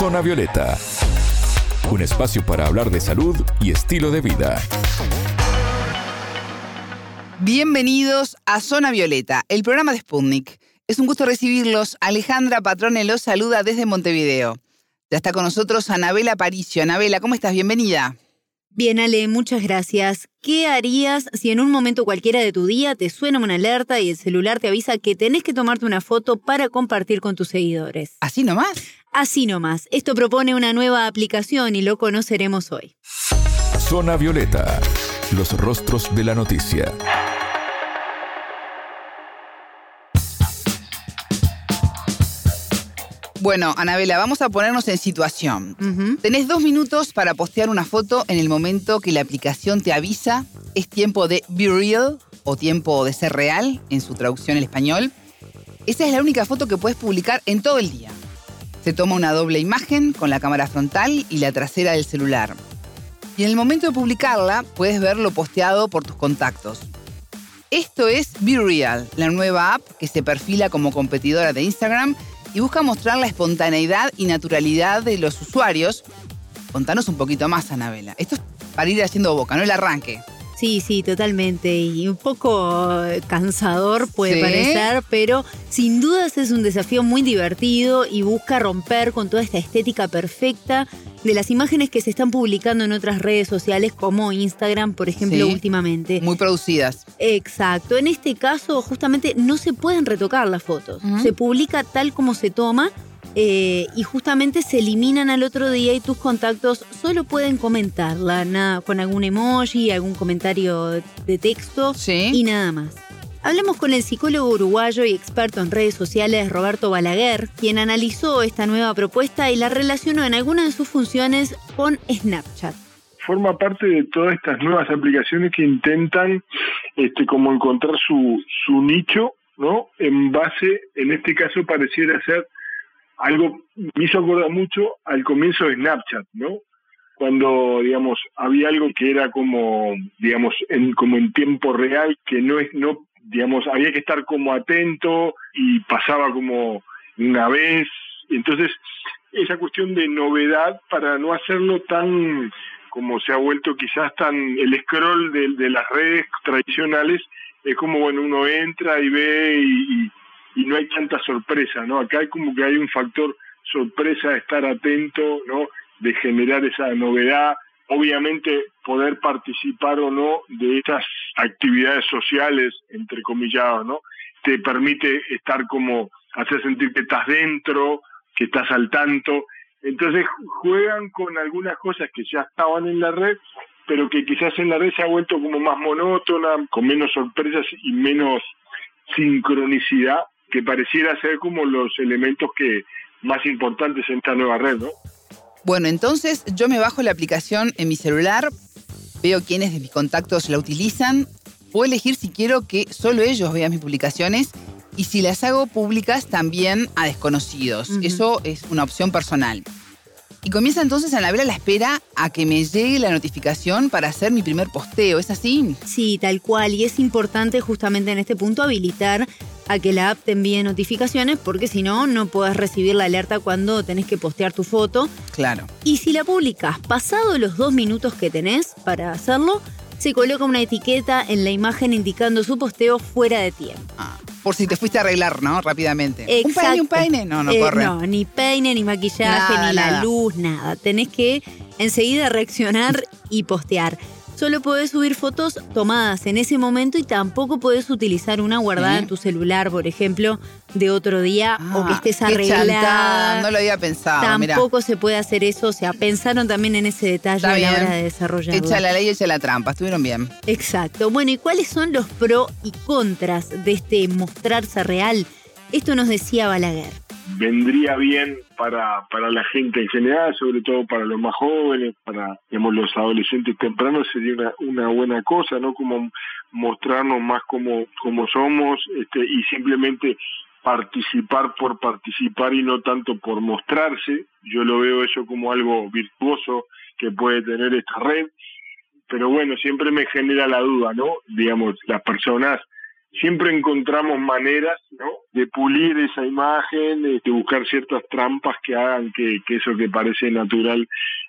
Zona Violeta, un espacio para hablar de salud y estilo de vida. Bienvenidos a Zona Violeta, el programa de Sputnik. Es un gusto recibirlos. Alejandra Patrone los saluda desde Montevideo. Ya está con nosotros Anabela Paricio. Anabela, ¿cómo estás? Bienvenida. Bien, Ale, muchas gracias. ¿Qué harías si en un momento cualquiera de tu día te suena una alerta y el celular te avisa que tenés que tomarte una foto para compartir con tus seguidores? ¿Así nomás? Así nomás. Esto propone una nueva aplicación y lo conoceremos hoy. Zona Violeta, los rostros de la noticia. Bueno, Anabela, vamos a ponernos en situación. Tenés dos minutos para postear una foto en el momento que la aplicación te avisa. Es tiempo de be real o tiempo de ser real en su traducción al español. Esa es la única foto que puedes publicar en todo el día. Se toma una doble imagen con la cámara frontal y la trasera del celular. Y en el momento de publicarla puedes ver lo posteado por tus contactos. Esto es Be Real, la nueva app que se perfila como competidora de Instagram y busca mostrar la espontaneidad y naturalidad de los usuarios. Contanos un poquito más, Anabela. Esto es para ir haciendo boca, no el arranque. Sí, sí, totalmente. Y un poco eh, cansador puede parecer, pero sin dudas es un desafío muy divertido y busca romper con toda esta estética perfecta de las imágenes que se están publicando en otras redes sociales como Instagram, por ejemplo, últimamente. Muy producidas. Exacto. En este caso, justamente no se pueden retocar las fotos. Se publica tal como se toma eh, y justamente se eliminan al otro día y tus contactos solo pueden comentarla nada, con algún emoji, algún comentario de texto y nada más. Hablemos con el psicólogo uruguayo y experto en redes sociales Roberto Balaguer, quien analizó esta nueva propuesta y la relacionó en alguna de sus funciones con Snapchat forma parte de todas estas nuevas aplicaciones que intentan este como encontrar su, su nicho, ¿no? En base, en este caso pareciera ser algo me hizo acordar mucho al comienzo de Snapchat, ¿no? Cuando, digamos, había algo que era como, digamos, en, como en tiempo real, que no es, no, digamos, había que estar como atento y pasaba como una vez. Entonces, esa cuestión de novedad para no hacerlo tan, como se ha vuelto quizás tan, el scroll de, las redes tradicionales, es como, bueno, uno entra y ve y no hay tanta sorpresa, ¿no? Acá hay como que hay un factor sorpresa de estar atento, ¿no? De generar esa novedad, obviamente poder participar o no de estas actividades sociales, entre comillas, ¿no? Te permite estar como, hacer sentir que estás dentro, que estás al tanto. Entonces juegan con algunas cosas que ya estaban en la red, pero que quizás en la red se ha vuelto como más monótona, con menos sorpresas y menos sincronicidad que pareciera ser como los elementos que más importantes en esta nueva red, ¿no? Bueno, entonces yo me bajo la aplicación en mi celular, veo quiénes de mis contactos la utilizan, puedo elegir si quiero que solo ellos vean mis publicaciones y si las hago públicas también a desconocidos. Eso es una opción personal. Y comienza entonces a navegar la espera a que me llegue la notificación para hacer mi primer posteo, ¿es así? Sí, tal cual. Y es importante justamente en este punto habilitar a que la app te envíe notificaciones porque si no, no puedes recibir la alerta cuando tenés que postear tu foto. Claro. Y si la publicas pasado los dos minutos que tenés para hacerlo, se coloca una etiqueta en la imagen indicando su posteo fuera de tiempo. Ah, por si te fuiste a arreglar, ¿no? Rápidamente. Exacto. ¿Un peine, un peine? No, no eh, corre. No, ni peine, ni maquillaje, ni la luz, nada. Tenés que enseguida reaccionar y postear solo podés subir fotos tomadas en ese momento y tampoco podés utilizar una guardada en tu celular, por ejemplo, de otro día o que ah, estés arreglada. No lo había pensado. Tampoco se puede hacer eso. O sea, pensaron también en ese detalle a la hora de desarrollarlo. Echa la ley, echa la trampa. Estuvieron bien. Exacto. Bueno, ¿y cuáles son los pros y contras de este mostrarse real? Esto nos decía Balaguer vendría bien para, para la gente en general, sobre todo para los más jóvenes, para digamos, los adolescentes tempranos, sería una, una buena cosa, ¿no? Como mostrarnos más como, como somos este, y simplemente participar por participar y no tanto por mostrarse. Yo lo veo eso como algo virtuoso que puede tener esta red, pero bueno, siempre me genera la duda, ¿no? Digamos, las personas siempre encontramos maneras ¿no? de pulir esa imagen, de buscar ciertas trampas que hagan que, eso que parece natural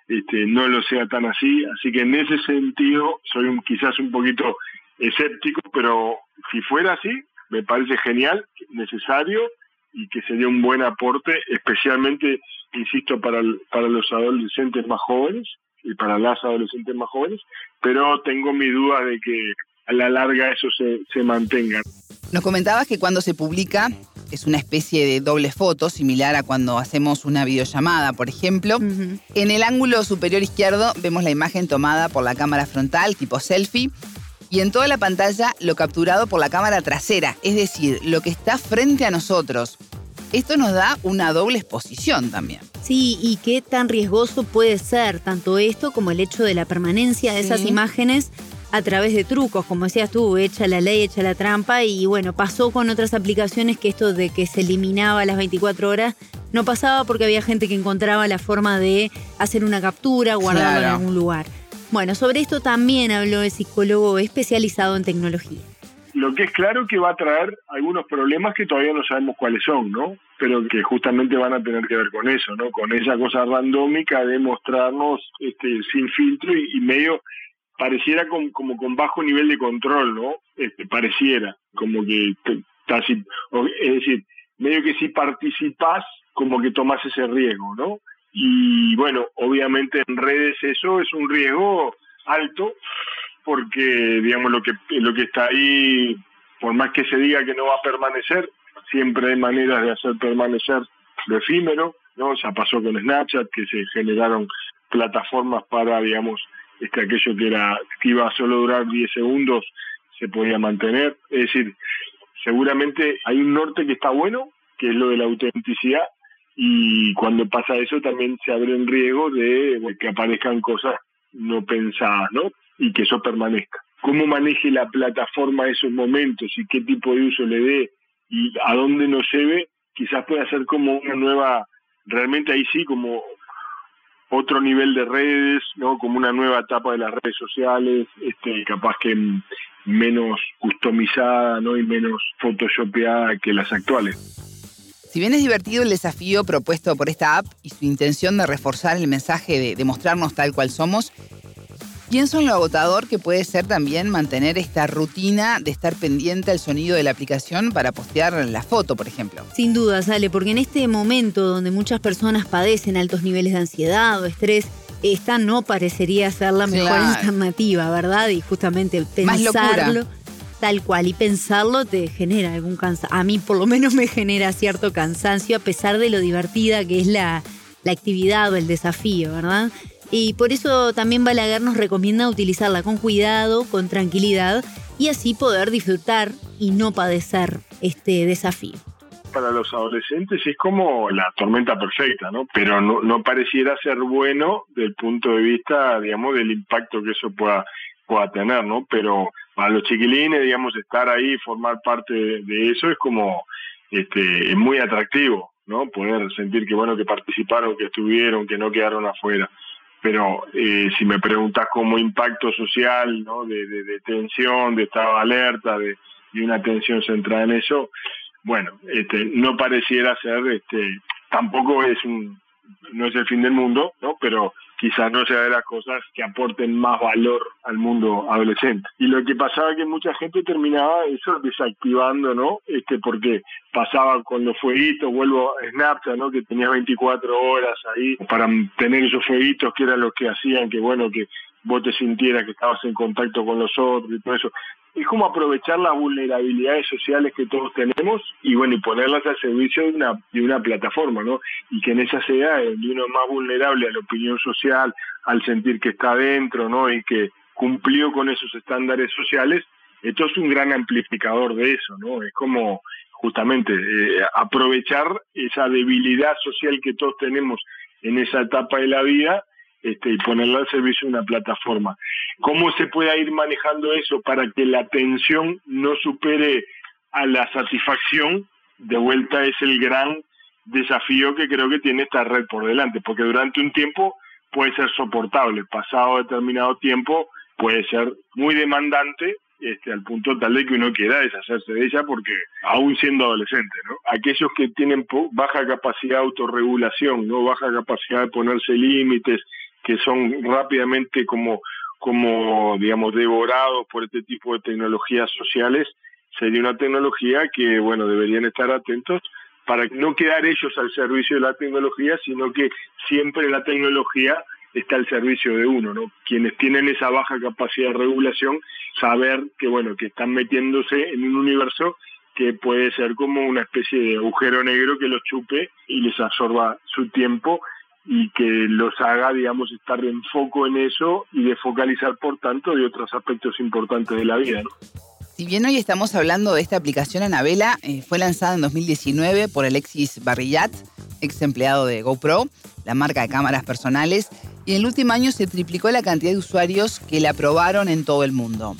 este, no lo sea tan así. Así que en ese sentido soy un, quizás un poquito escéptico, pero si fuera así, me parece genial, necesario y que sería un buen aporte, especialmente, insisto, para, para los adolescentes más jóvenes y para las adolescentes más jóvenes, pero tengo mi duda de que a la larga eso se, se mantenga. Nos comentabas que cuando se publica es una especie de doble foto, similar a cuando hacemos una videollamada, por ejemplo. En el ángulo superior izquierdo vemos la imagen tomada por la cámara frontal, tipo selfie, y en toda la pantalla lo capturado por la cámara trasera, es decir, lo que está frente a nosotros. Esto nos da una doble exposición también. Sí, y qué tan riesgoso puede ser tanto esto como el hecho de la permanencia de esas imágenes a través de trucos, como decías tú, echa la ley, echa la trampa, y bueno, pasó con otras aplicaciones que esto de que se eliminaba las 24 horas no pasaba porque había gente que encontraba la forma de hacer una captura, guardarlo en algún lugar. Bueno, sobre esto también habló el psicólogo especializado en tecnología. Lo que es claro que va a traer algunos problemas que todavía no sabemos cuáles son, ¿no? Pero que justamente van a tener que ver con eso, ¿no? Con esa cosa randómica de mostrarnos este, sin filtro y, medio pareciera como con bajo nivel de control, ¿no? Este, pareciera, como que casi, es decir, medio que si participás, como que tomás ese riesgo, ¿no? Y bueno, obviamente en redes eso es un riesgo alto, porque digamos lo que lo que está ahí por más que se diga que no va a permanecer siempre hay maneras de hacer permanecer lo efímero no ya pasó con Snapchat que se generaron plataformas para digamos este aquello que era que iba a solo durar 10 segundos se podía mantener es decir seguramente hay un norte que está bueno que es lo de la autenticidad y cuando pasa eso también se abre un riesgo de que aparezcan cosas no pensadas, ¿no? y que eso permanezca. Cómo maneje la plataforma esos momentos y qué tipo de uso le dé y a dónde nos lleve, quizás pueda ser como una nueva, realmente ahí sí, como otro nivel de redes, ¿no? Como una nueva etapa de las redes sociales, este, capaz que menos customizada, ¿no? Y menos photoshopeada que las actuales. Si bien es divertido el desafío propuesto por esta app y su intención de reforzar el mensaje de, de mostrarnos tal cual somos, Pienso en lo agotador que puede ser también mantener esta rutina de estar pendiente al sonido de la aplicación para postear la foto, por ejemplo. Sin duda, sale, porque en este momento donde muchas personas padecen altos niveles de ansiedad o estrés, esta no parecería ser la mejor alternativa, ¿verdad? Y justamente pensarlo tal cual y pensarlo te genera algún cansancio. A mí por lo menos me genera cierto cansancio a pesar de lo divertida que es la, la actividad o el desafío, ¿verdad? Y por eso también Balaguer nos recomienda utilizarla con cuidado, con tranquilidad y así poder disfrutar y no padecer este desafío. Para los adolescentes es como la tormenta perfecta, ¿no? Pero no, pareciera ser bueno desde el punto de vista, digamos, del impacto que eso pueda, pueda tener, ¿no? Pero para los chiquilines, digamos, estar ahí, formar parte de, eso es como este, es muy atractivo, ¿no? Poder sentir que, bueno, que participaron, que estuvieron, que no quedaron afuera pero eh, si me preguntas como impacto social, ¿no? de, de, tensión, de estado de alerta, de, una atención centrada en eso, bueno, este, no pareciera ser, este, tampoco es un, no es el fin del mundo, ¿no? Pero quizás no sea de las cosas que aporten más valor al mundo adolescente. Y lo que pasaba es que mucha gente terminaba eso desactivando, ¿no? Este, porque pasaba con los fueguitos, vuelvo a Snapchat, ¿no? Que tenía 24 horas ahí para tener esos fueguitos que eran los que hacían que, bueno, que vos te sintieras que estabas en contacto con los otros y todo eso es como aprovechar las vulnerabilidades sociales que todos tenemos y bueno, y ponerlas al servicio de una, de una plataforma, ¿no? Y que en esa sea donde uno más vulnerable a la opinión social, al sentir que está dentro, ¿no? Y que cumplió con esos estándares sociales, esto es un gran amplificador de eso, ¿no? Es como justamente eh, aprovechar esa debilidad social que todos tenemos en esa etapa de la vida este, y ponerla al servicio de una plataforma. ¿Cómo se puede ir manejando eso para que la atención no supere a la satisfacción? De vuelta es el gran desafío que creo que tiene esta red por delante, porque durante un tiempo puede ser soportable, pasado determinado tiempo puede ser muy demandante este, al punto tal de que uno quiera deshacerse de ella porque aún siendo adolescente, ¿no? Aquellos que tienen baja capacidad de autorregulación, no baja capacidad de ponerse límites, que son rápidamente como como digamos devorados por este tipo de tecnologías sociales, sería una tecnología que bueno deberían estar atentos para no quedar ellos al servicio de la tecnología, sino que siempre la tecnología está al servicio de uno, ¿no? Quienes tienen esa baja capacidad de regulación, saber que, bueno, que están metiéndose en un universo que puede ser como una especie de agujero negro que los chupe y les absorba su tiempo y que los haga, digamos, estar en foco en eso y de focalizar, por tanto, de otros aspectos importantes de la vida. Si bien hoy estamos hablando de esta aplicación Anabela, eh, fue lanzada en 2019 por Alexis Barrillat, ex empleado de GoPro, la marca de cámaras personales, y en el último año se triplicó la cantidad de usuarios que la aprobaron en todo el mundo.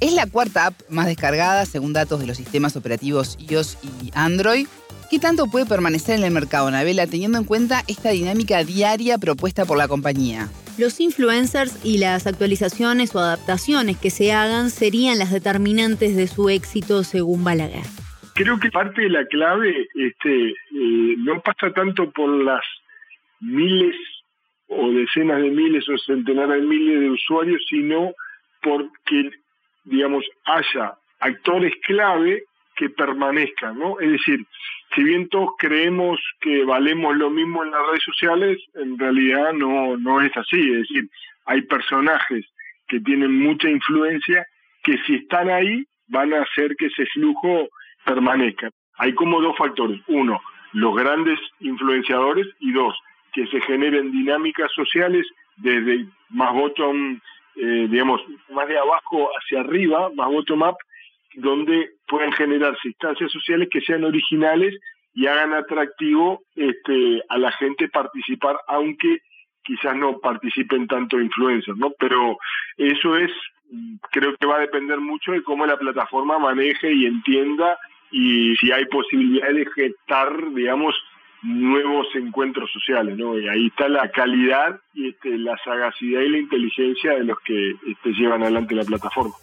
Es la cuarta app más descargada según datos de los sistemas operativos iOS y Android. ¿Qué tanto puede permanecer en el mercado, Anabela, teniendo en cuenta esta dinámica diaria propuesta por la compañía? Los influencers y las actualizaciones o adaptaciones que se hagan serían las determinantes de su éxito según Balaguer. Creo que parte de la clave este, eh, no pasa tanto por las miles o decenas de miles o centenares de miles de usuarios, sino porque, digamos, haya actores clave que permanezcan, ¿no? Es decir, si bien todos creemos que valemos lo mismo en las redes sociales, en realidad no, no es así. Es decir, hay personajes que tienen mucha influencia que si están ahí van a hacer que ese flujo permanezca. Hay como dos factores. Uno, los grandes influenciadores y dos, que se generen dinámicas sociales desde más bottom, eh, digamos, más de abajo hacia arriba, más bottom up, donde puedan generarse instancias sociales que sean originales y hagan atractivo este, a la gente participar, aunque quizás no participen tanto influencers, ¿no? Pero eso es, creo que va a depender mucho de cómo la plataforma maneje y entienda y si hay posibilidad de gestar, digamos, nuevos encuentros sociales, ¿no? Y ahí está la calidad y este, la sagacidad y la inteligencia de los que este, llevan adelante la plataforma.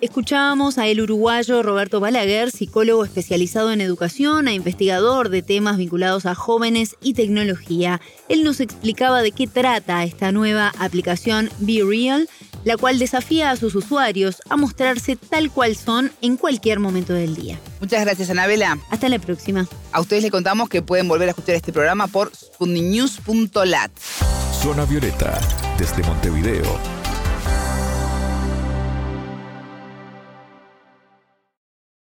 Escuchábamos a el uruguayo Roberto Balaguer, psicólogo especializado en educación e investigador de temas vinculados a jóvenes y tecnología. Él nos explicaba de qué trata esta nueva aplicación Be Real, la cual desafía a sus usuarios a mostrarse tal cual son en cualquier momento del día. Muchas gracias, Anabela. Hasta la próxima. A ustedes les contamos que pueden volver a escuchar este programa por sputniknews.lat. Zona Violeta, desde Montevideo,